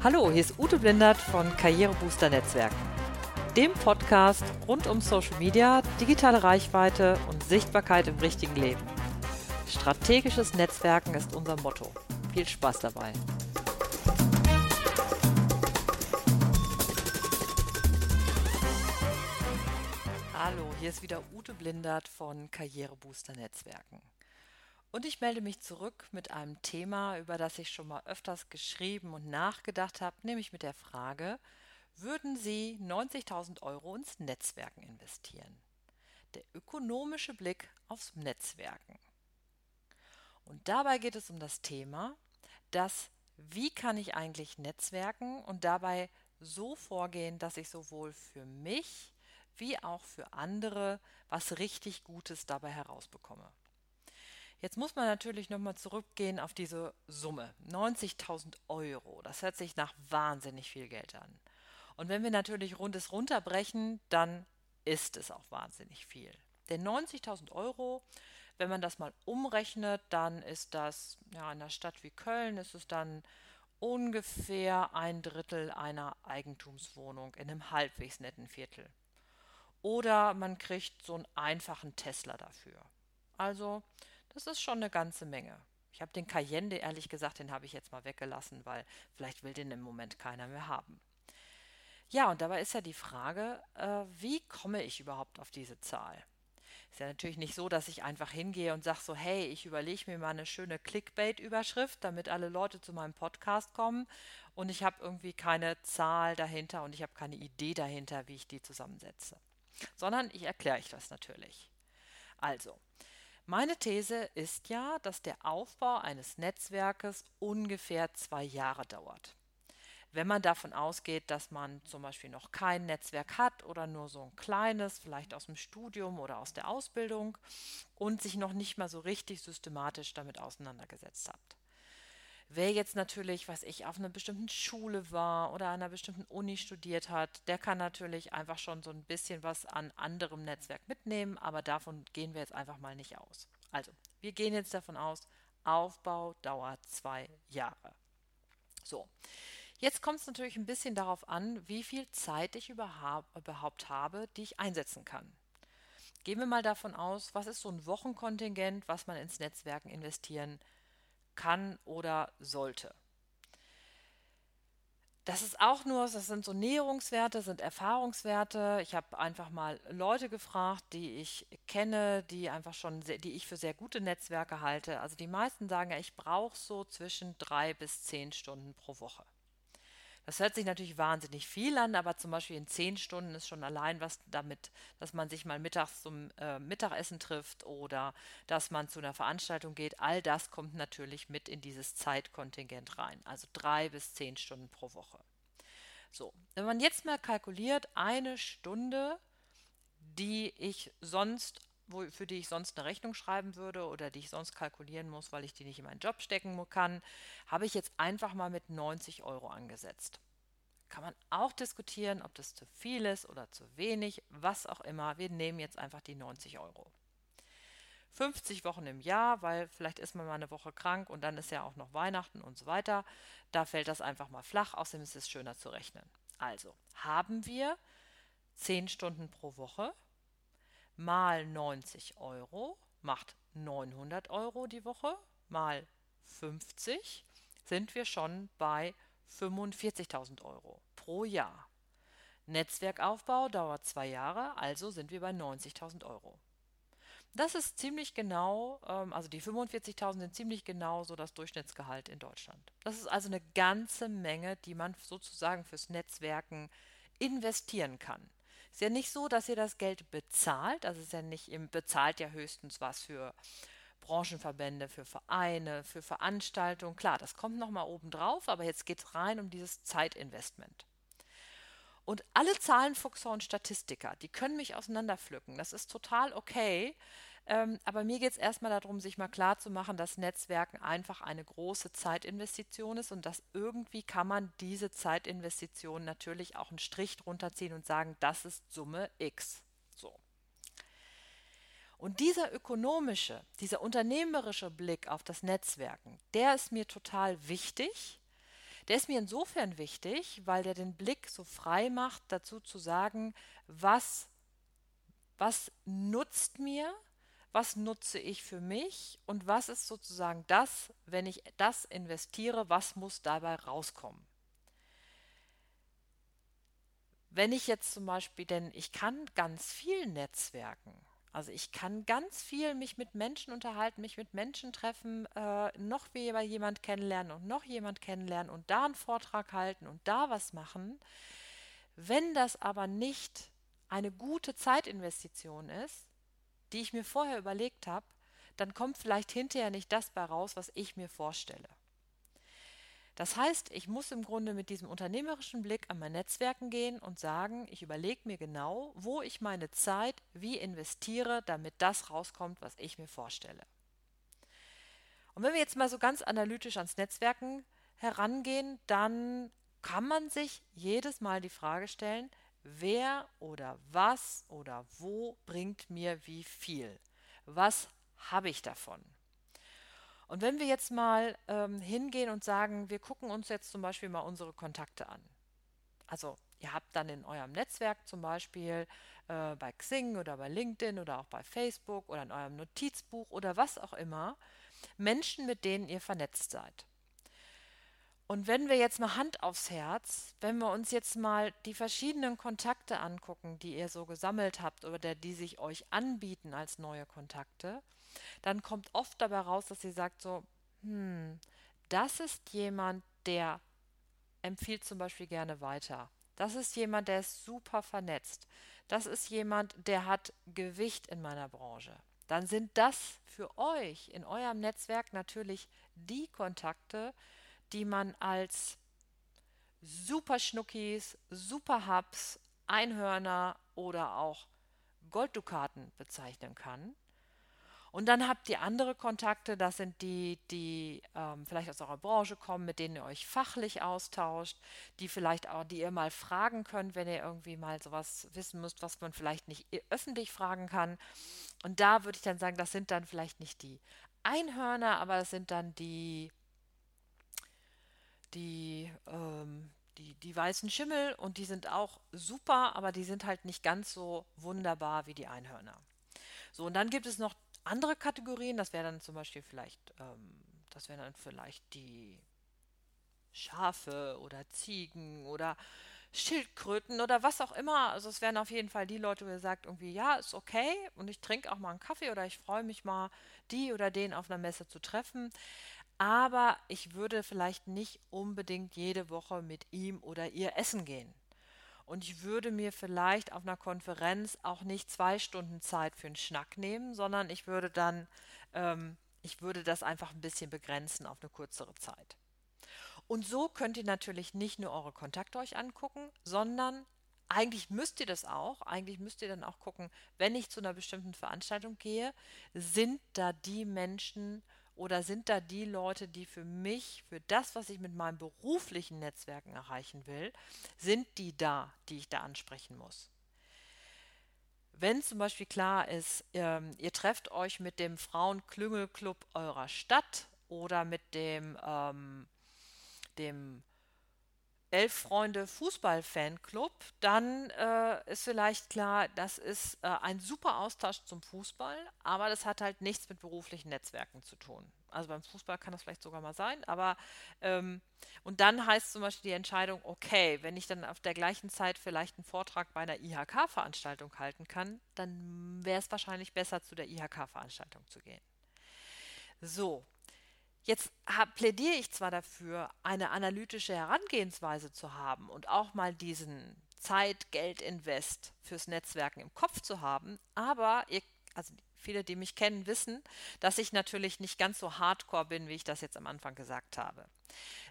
Hallo, hier ist Ute Blindert von Karrierebooster Netzwerken, dem Podcast rund um Social Media, digitale Reichweite und Sichtbarkeit im richtigen Leben. Strategisches Netzwerken ist unser Motto. Viel Spaß dabei. Hallo, hier ist wieder Ute Blindert von Karrierebooster Netzwerken. Und ich melde mich zurück mit einem Thema, über das ich schon mal öfters geschrieben und nachgedacht habe, nämlich mit der Frage, würden Sie 90.000 Euro ins Netzwerken investieren? Der ökonomische Blick aufs Netzwerken. Und dabei geht es um das Thema, dass wie kann ich eigentlich netzwerken und dabei so vorgehen, dass ich sowohl für mich wie auch für andere was richtig Gutes dabei herausbekomme. Jetzt muss man natürlich nochmal zurückgehen auf diese Summe. 90.000 Euro. Das hört sich nach wahnsinnig viel Geld an. Und wenn wir natürlich rundes runterbrechen, dann ist es auch wahnsinnig viel. Denn 90.000 Euro, wenn man das mal umrechnet, dann ist das, ja, in einer Stadt wie Köln ist es dann ungefähr ein Drittel einer Eigentumswohnung in einem halbwegs netten Viertel. Oder man kriegt so einen einfachen Tesla dafür. Also das ist schon eine ganze Menge. Ich habe den Cayenne, ehrlich gesagt, den habe ich jetzt mal weggelassen, weil vielleicht will den im Moment keiner mehr haben. Ja, und dabei ist ja die Frage, äh, wie komme ich überhaupt auf diese Zahl? Ist ja natürlich nicht so, dass ich einfach hingehe und sage so, hey, ich überlege mir mal eine schöne Clickbait-Überschrift, damit alle Leute zu meinem Podcast kommen und ich habe irgendwie keine Zahl dahinter und ich habe keine Idee dahinter, wie ich die zusammensetze. Sondern ich erkläre euch das natürlich. Also, meine These ist ja, dass der Aufbau eines Netzwerkes ungefähr zwei Jahre dauert. Wenn man davon ausgeht, dass man zum Beispiel noch kein Netzwerk hat oder nur so ein kleines, vielleicht aus dem Studium oder aus der Ausbildung und sich noch nicht mal so richtig systematisch damit auseinandergesetzt hat. Wer jetzt natürlich, was ich, auf einer bestimmten Schule war oder an einer bestimmten Uni studiert hat, der kann natürlich einfach schon so ein bisschen was an anderem Netzwerk mitnehmen, aber davon gehen wir jetzt einfach mal nicht aus. Also, wir gehen jetzt davon aus, Aufbau dauert zwei Jahre. So, jetzt kommt es natürlich ein bisschen darauf an, wie viel Zeit ich überhaupt habe, die ich einsetzen kann. Gehen wir mal davon aus, was ist so ein Wochenkontingent, was man ins Netzwerken investieren kann kann oder sollte. Das ist auch nur, das sind so Näherungswerte, sind Erfahrungswerte. Ich habe einfach mal Leute gefragt, die ich kenne, die einfach schon, sehr, die ich für sehr gute Netzwerke halte. Also die meisten sagen ja, ich brauche so zwischen drei bis zehn Stunden pro Woche. Das hört sich natürlich wahnsinnig viel an, aber zum Beispiel in zehn Stunden ist schon allein was damit, dass man sich mal mittags zum äh, Mittagessen trifft oder dass man zu einer Veranstaltung geht. All das kommt natürlich mit in dieses Zeitkontingent rein. Also drei bis zehn Stunden pro Woche. So, wenn man jetzt mal kalkuliert, eine Stunde, die ich sonst wo, für die ich sonst eine Rechnung schreiben würde oder die ich sonst kalkulieren muss, weil ich die nicht in meinen Job stecken kann, habe ich jetzt einfach mal mit 90 Euro angesetzt. Kann man auch diskutieren, ob das zu viel ist oder zu wenig, was auch immer. Wir nehmen jetzt einfach die 90 Euro. 50 Wochen im Jahr, weil vielleicht ist man mal eine Woche krank und dann ist ja auch noch Weihnachten und so weiter. Da fällt das einfach mal flach, außerdem ist es schöner zu rechnen. Also haben wir 10 Stunden pro Woche mal 90 Euro macht 900 Euro die Woche mal 50 sind wir schon bei 45.000 Euro pro Jahr. Netzwerkaufbau dauert zwei Jahre, also sind wir bei 90.000 Euro. Das ist ziemlich genau, ähm, also die 45.000 sind ziemlich genau so das Durchschnittsgehalt in Deutschland. Das ist also eine ganze Menge, die man sozusagen fürs Netzwerken investieren kann. Ist ja nicht so, dass ihr das Geld bezahlt. Also ist ja nicht, ihr bezahlt ja höchstens was für Branchenverbände, für Vereine, für Veranstaltungen. Klar, das kommt nochmal oben drauf, aber jetzt geht es rein um dieses Zeitinvestment. Und alle Zahlenfuchser und Statistiker, die können mich auseinanderpflücken. Das ist total okay. Ähm, aber mir geht es erstmal darum, sich mal klar zu machen, dass Netzwerken einfach eine große Zeitinvestition ist und dass irgendwie kann man diese Zeitinvestition natürlich auch einen Strich drunter ziehen und sagen, das ist Summe X. So. Und dieser ökonomische, dieser unternehmerische Blick auf das Netzwerken, der ist mir total wichtig, Der ist mir insofern wichtig, weil der den Blick so frei macht, dazu zu sagen, was, was nutzt mir, was nutze ich für mich und was ist sozusagen das, wenn ich das investiere, was muss dabei rauskommen. Wenn ich jetzt zum Beispiel, denn ich kann ganz viel Netzwerken, also ich kann ganz viel mich mit Menschen unterhalten, mich mit Menschen treffen, äh, noch jemand kennenlernen und noch jemand kennenlernen und da einen Vortrag halten und da was machen. Wenn das aber nicht eine gute Zeitinvestition ist, die ich mir vorher überlegt habe, dann kommt vielleicht hinterher nicht das bei raus, was ich mir vorstelle. Das heißt, ich muss im Grunde mit diesem unternehmerischen Blick an mein Netzwerken gehen und sagen, ich überlege mir genau, wo ich meine Zeit wie investiere, damit das rauskommt, was ich mir vorstelle. Und wenn wir jetzt mal so ganz analytisch ans Netzwerken herangehen, dann kann man sich jedes Mal die Frage stellen, wer oder was oder wo bringt mir wie viel? Was habe ich davon? Und wenn wir jetzt mal ähm, hingehen und sagen, wir gucken uns jetzt zum Beispiel mal unsere Kontakte an. Also ihr habt dann in eurem Netzwerk zum Beispiel äh, bei Xing oder bei LinkedIn oder auch bei Facebook oder in eurem Notizbuch oder was auch immer Menschen, mit denen ihr vernetzt seid. Und wenn wir jetzt mal Hand aufs Herz, wenn wir uns jetzt mal die verschiedenen Kontakte angucken, die ihr so gesammelt habt oder die sich euch anbieten als neue Kontakte, dann kommt oft dabei raus, dass sie sagt so, hm, das ist jemand, der empfiehlt zum Beispiel gerne weiter. Das ist jemand, der ist super vernetzt. Das ist jemand, der hat Gewicht in meiner Branche. Dann sind das für euch in eurem Netzwerk natürlich die Kontakte, die man als super Schnuckis, super Hubs, Einhörner oder auch Golddukaten bezeichnen kann. Und dann habt ihr andere Kontakte, das sind die, die ähm, vielleicht aus eurer Branche kommen, mit denen ihr euch fachlich austauscht, die vielleicht auch, die ihr mal fragen könnt, wenn ihr irgendwie mal sowas wissen müsst, was man vielleicht nicht öffentlich fragen kann. Und da würde ich dann sagen, das sind dann vielleicht nicht die Einhörner, aber das sind dann die, die, ähm, die, die weißen Schimmel und die sind auch super, aber die sind halt nicht ganz so wunderbar wie die Einhörner. So, und dann gibt es noch andere Kategorien, das wäre dann zum Beispiel vielleicht, ähm, das wären dann vielleicht die Schafe oder Ziegen oder Schildkröten oder was auch immer. Also es wären auf jeden Fall die Leute, wo ihr sagt, irgendwie, ja, ist okay und ich trinke auch mal einen Kaffee oder ich freue mich mal, die oder den auf einer Messe zu treffen. Aber ich würde vielleicht nicht unbedingt jede Woche mit ihm oder ihr essen gehen. Und ich würde mir vielleicht auf einer Konferenz auch nicht zwei Stunden Zeit für einen Schnack nehmen, sondern ich würde dann, ähm, ich würde das einfach ein bisschen begrenzen auf eine kürzere Zeit. Und so könnt ihr natürlich nicht nur eure Kontakte euch angucken, sondern eigentlich müsst ihr das auch. Eigentlich müsst ihr dann auch gucken, wenn ich zu einer bestimmten Veranstaltung gehe, sind da die Menschen, oder sind da die Leute, die für mich, für das, was ich mit meinen beruflichen Netzwerken erreichen will, sind die da, die ich da ansprechen muss? Wenn zum Beispiel klar ist, ähm, ihr trefft euch mit dem Frauenklüngelclub eurer Stadt oder mit dem, ähm, dem Elf Freunde Fußball-Fanclub, dann äh, ist vielleicht klar, das ist äh, ein super Austausch zum Fußball, aber das hat halt nichts mit beruflichen Netzwerken zu tun. Also beim Fußball kann das vielleicht sogar mal sein, aber ähm, und dann heißt zum Beispiel die Entscheidung, okay, wenn ich dann auf der gleichen Zeit vielleicht einen Vortrag bei einer IHK-Veranstaltung halten kann, dann wäre es wahrscheinlich besser, zu der IHK-Veranstaltung zu gehen. So, Jetzt plädiere ich zwar dafür, eine analytische Herangehensweise zu haben und auch mal diesen Zeit-Geld-Invest fürs Netzwerken im Kopf zu haben, aber ihr, also viele, die mich kennen, wissen, dass ich natürlich nicht ganz so hardcore bin, wie ich das jetzt am Anfang gesagt habe.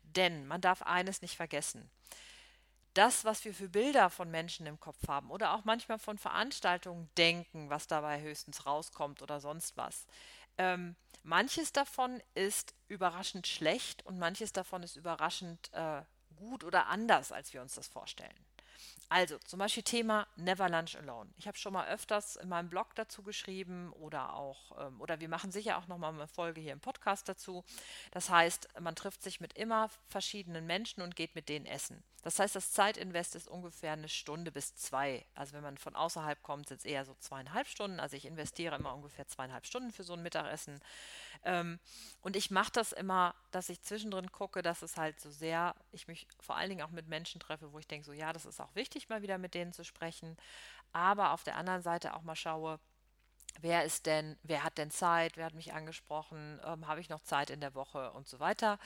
Denn man darf eines nicht vergessen. Das, was wir für Bilder von Menschen im Kopf haben oder auch manchmal von Veranstaltungen denken, was dabei höchstens rauskommt oder sonst was, ähm, manches davon ist überraschend schlecht und manches davon ist überraschend äh, gut oder anders, als wir uns das vorstellen. Also zum Beispiel Thema Never Lunch Alone. Ich habe schon mal öfters in meinem Blog dazu geschrieben oder auch, ähm, oder wir machen sicher auch nochmal eine Folge hier im Podcast dazu. Das heißt, man trifft sich mit immer verschiedenen Menschen und geht mit denen essen. Das heißt, das Zeitinvest ist ungefähr eine Stunde bis zwei. Also wenn man von außerhalb kommt, sind es eher so zweieinhalb Stunden. Also ich investiere immer ungefähr zweieinhalb Stunden für so ein Mittagessen. Ähm, und ich mache das immer, dass ich zwischendrin gucke, dass es halt so sehr, ich mich vor allen Dingen auch mit Menschen treffe, wo ich denke, so ja, das ist auch wichtig, mal wieder mit denen zu sprechen. Aber auf der anderen Seite auch mal schaue, wer ist denn, wer hat denn Zeit, wer hat mich angesprochen, ähm, habe ich noch Zeit in der Woche und so weiter.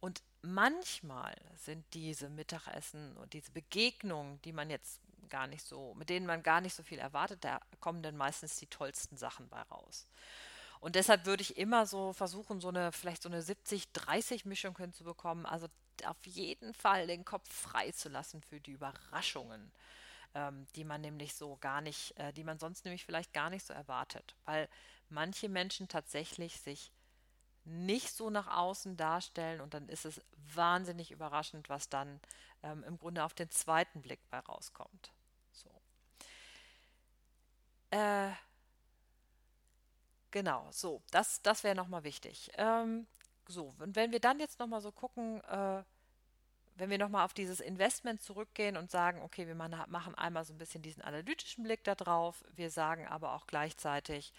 Und manchmal sind diese Mittagessen und diese Begegnungen, die man jetzt gar nicht so, mit denen man gar nicht so viel erwartet, da kommen dann meistens die tollsten Sachen bei raus. Und deshalb würde ich immer so versuchen, so eine, vielleicht so eine 70-30-Mischung hinzubekommen. Also auf jeden Fall den Kopf frei zu lassen für die Überraschungen, ähm, die man nämlich so gar nicht, äh, die man sonst nämlich vielleicht gar nicht so erwartet. Weil manche Menschen tatsächlich sich nicht so nach außen darstellen und dann ist es wahnsinnig überraschend, was dann ähm, im Grunde auf den zweiten Blick bei rauskommt. So. Äh, genau, so, das, das wäre nochmal wichtig. Ähm, so, und wenn wir dann jetzt nochmal so gucken, äh, wenn wir nochmal auf dieses Investment zurückgehen und sagen, okay, wir machen einmal so ein bisschen diesen analytischen Blick da drauf, wir sagen aber auch gleichzeitig,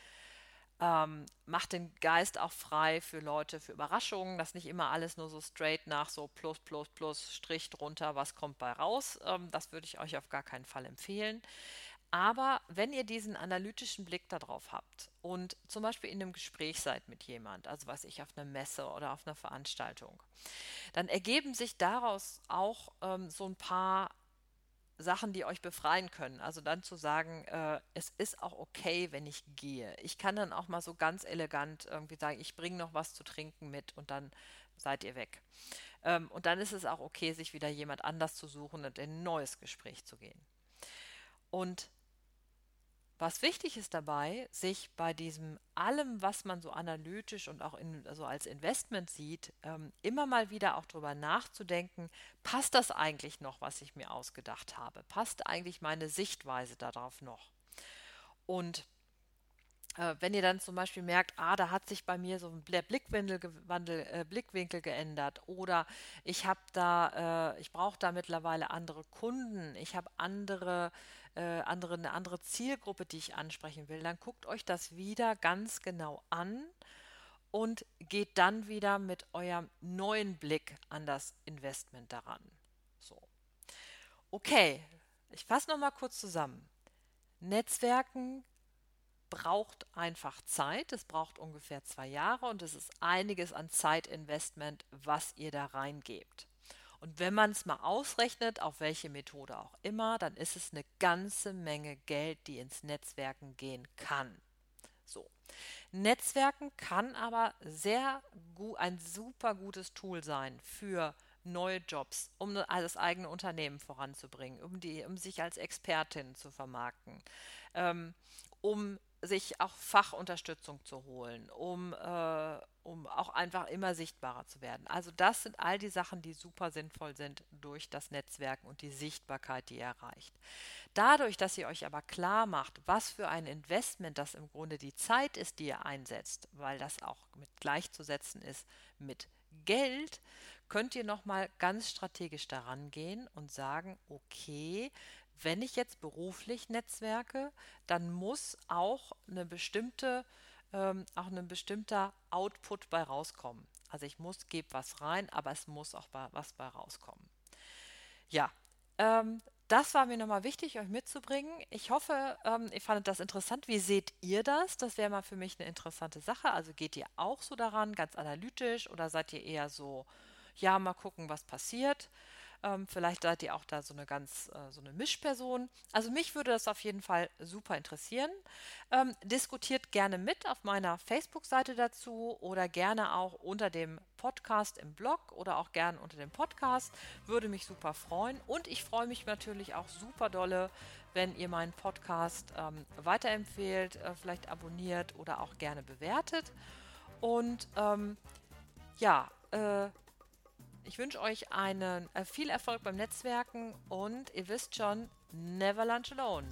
ähm, macht den Geist auch frei für Leute, für Überraschungen, dass nicht immer alles nur so straight nach so plus, plus, plus, Strich drunter, was kommt bei raus. Ähm, das würde ich euch auf gar keinen Fall empfehlen. Aber wenn ihr diesen analytischen Blick darauf habt und zum Beispiel in einem Gespräch seid mit jemand, also was ich auf einer Messe oder auf einer Veranstaltung, dann ergeben sich daraus auch ähm, so ein paar Sachen, die euch befreien können. Also dann zu sagen, äh, es ist auch okay, wenn ich gehe. Ich kann dann auch mal so ganz elegant irgendwie sagen, ich bringe noch was zu trinken mit und dann seid ihr weg. Ähm, und dann ist es auch okay, sich wieder jemand anders zu suchen und in ein neues Gespräch zu gehen. Und was wichtig ist dabei, sich bei diesem allem, was man so analytisch und auch in, also als Investment sieht, ähm, immer mal wieder auch darüber nachzudenken, passt das eigentlich noch, was ich mir ausgedacht habe? Passt eigentlich meine Sichtweise darauf noch? Und äh, wenn ihr dann zum Beispiel merkt, ah, da hat sich bei mir so ein Blickwinkel, äh, Blickwinkel geändert oder ich habe da, äh, ich brauche da mittlerweile andere Kunden, ich habe andere äh, andere, eine andere Zielgruppe, die ich ansprechen will, dann guckt euch das wieder ganz genau an und geht dann wieder mit eurem neuen Blick an das Investment daran. So. Okay, ich fasse nochmal kurz zusammen. Netzwerken braucht einfach Zeit. Es braucht ungefähr zwei Jahre und es ist einiges an Zeitinvestment, was ihr da reingebt. Und wenn man es mal ausrechnet, auf welche Methode auch immer, dann ist es eine ganze Menge Geld, die ins Netzwerken gehen kann. So. Netzwerken kann aber sehr gut, ein super gutes Tool sein für neue Jobs, um das eigene Unternehmen voranzubringen, um, die, um sich als Expertin zu vermarkten, ähm, um sich auch Fachunterstützung zu holen, um, äh, um auch einfach immer sichtbarer zu werden. Also das sind all die Sachen, die super sinnvoll sind durch das Netzwerken und die Sichtbarkeit, die ihr erreicht. Dadurch, dass ihr euch aber klar macht, was für ein Investment das im Grunde die Zeit ist, die ihr einsetzt, weil das auch mit gleichzusetzen ist mit Geld, könnt ihr nochmal ganz strategisch daran gehen und sagen, okay, wenn ich jetzt beruflich netzwerke, dann muss auch eine bestimmte, ähm, auch ein bestimmter Output bei rauskommen. Also ich muss, gebe was rein, aber es muss auch bei, was bei rauskommen. Ja, ähm, das war mir nochmal wichtig, euch mitzubringen. Ich hoffe, ähm, ihr fandet das interessant. Wie seht ihr das? Das wäre mal für mich eine interessante Sache. Also geht ihr auch so daran, ganz analytisch, oder seid ihr eher so, ja, mal gucken, was passiert? Ähm, vielleicht seid ihr auch da so eine ganz, äh, so eine Mischperson. Also mich würde das auf jeden Fall super interessieren. Ähm, diskutiert gerne mit auf meiner Facebook-Seite dazu oder gerne auch unter dem Podcast im Blog oder auch gerne unter dem Podcast. Würde mich super freuen. Und ich freue mich natürlich auch super dolle, wenn ihr meinen Podcast ähm, weiterempfehlt, äh, vielleicht abonniert oder auch gerne bewertet. Und ähm, ja, äh, Ich wünsche euch einen, äh, viel Erfolg beim Netzwerken und ihr wisst schon, never lunch alone.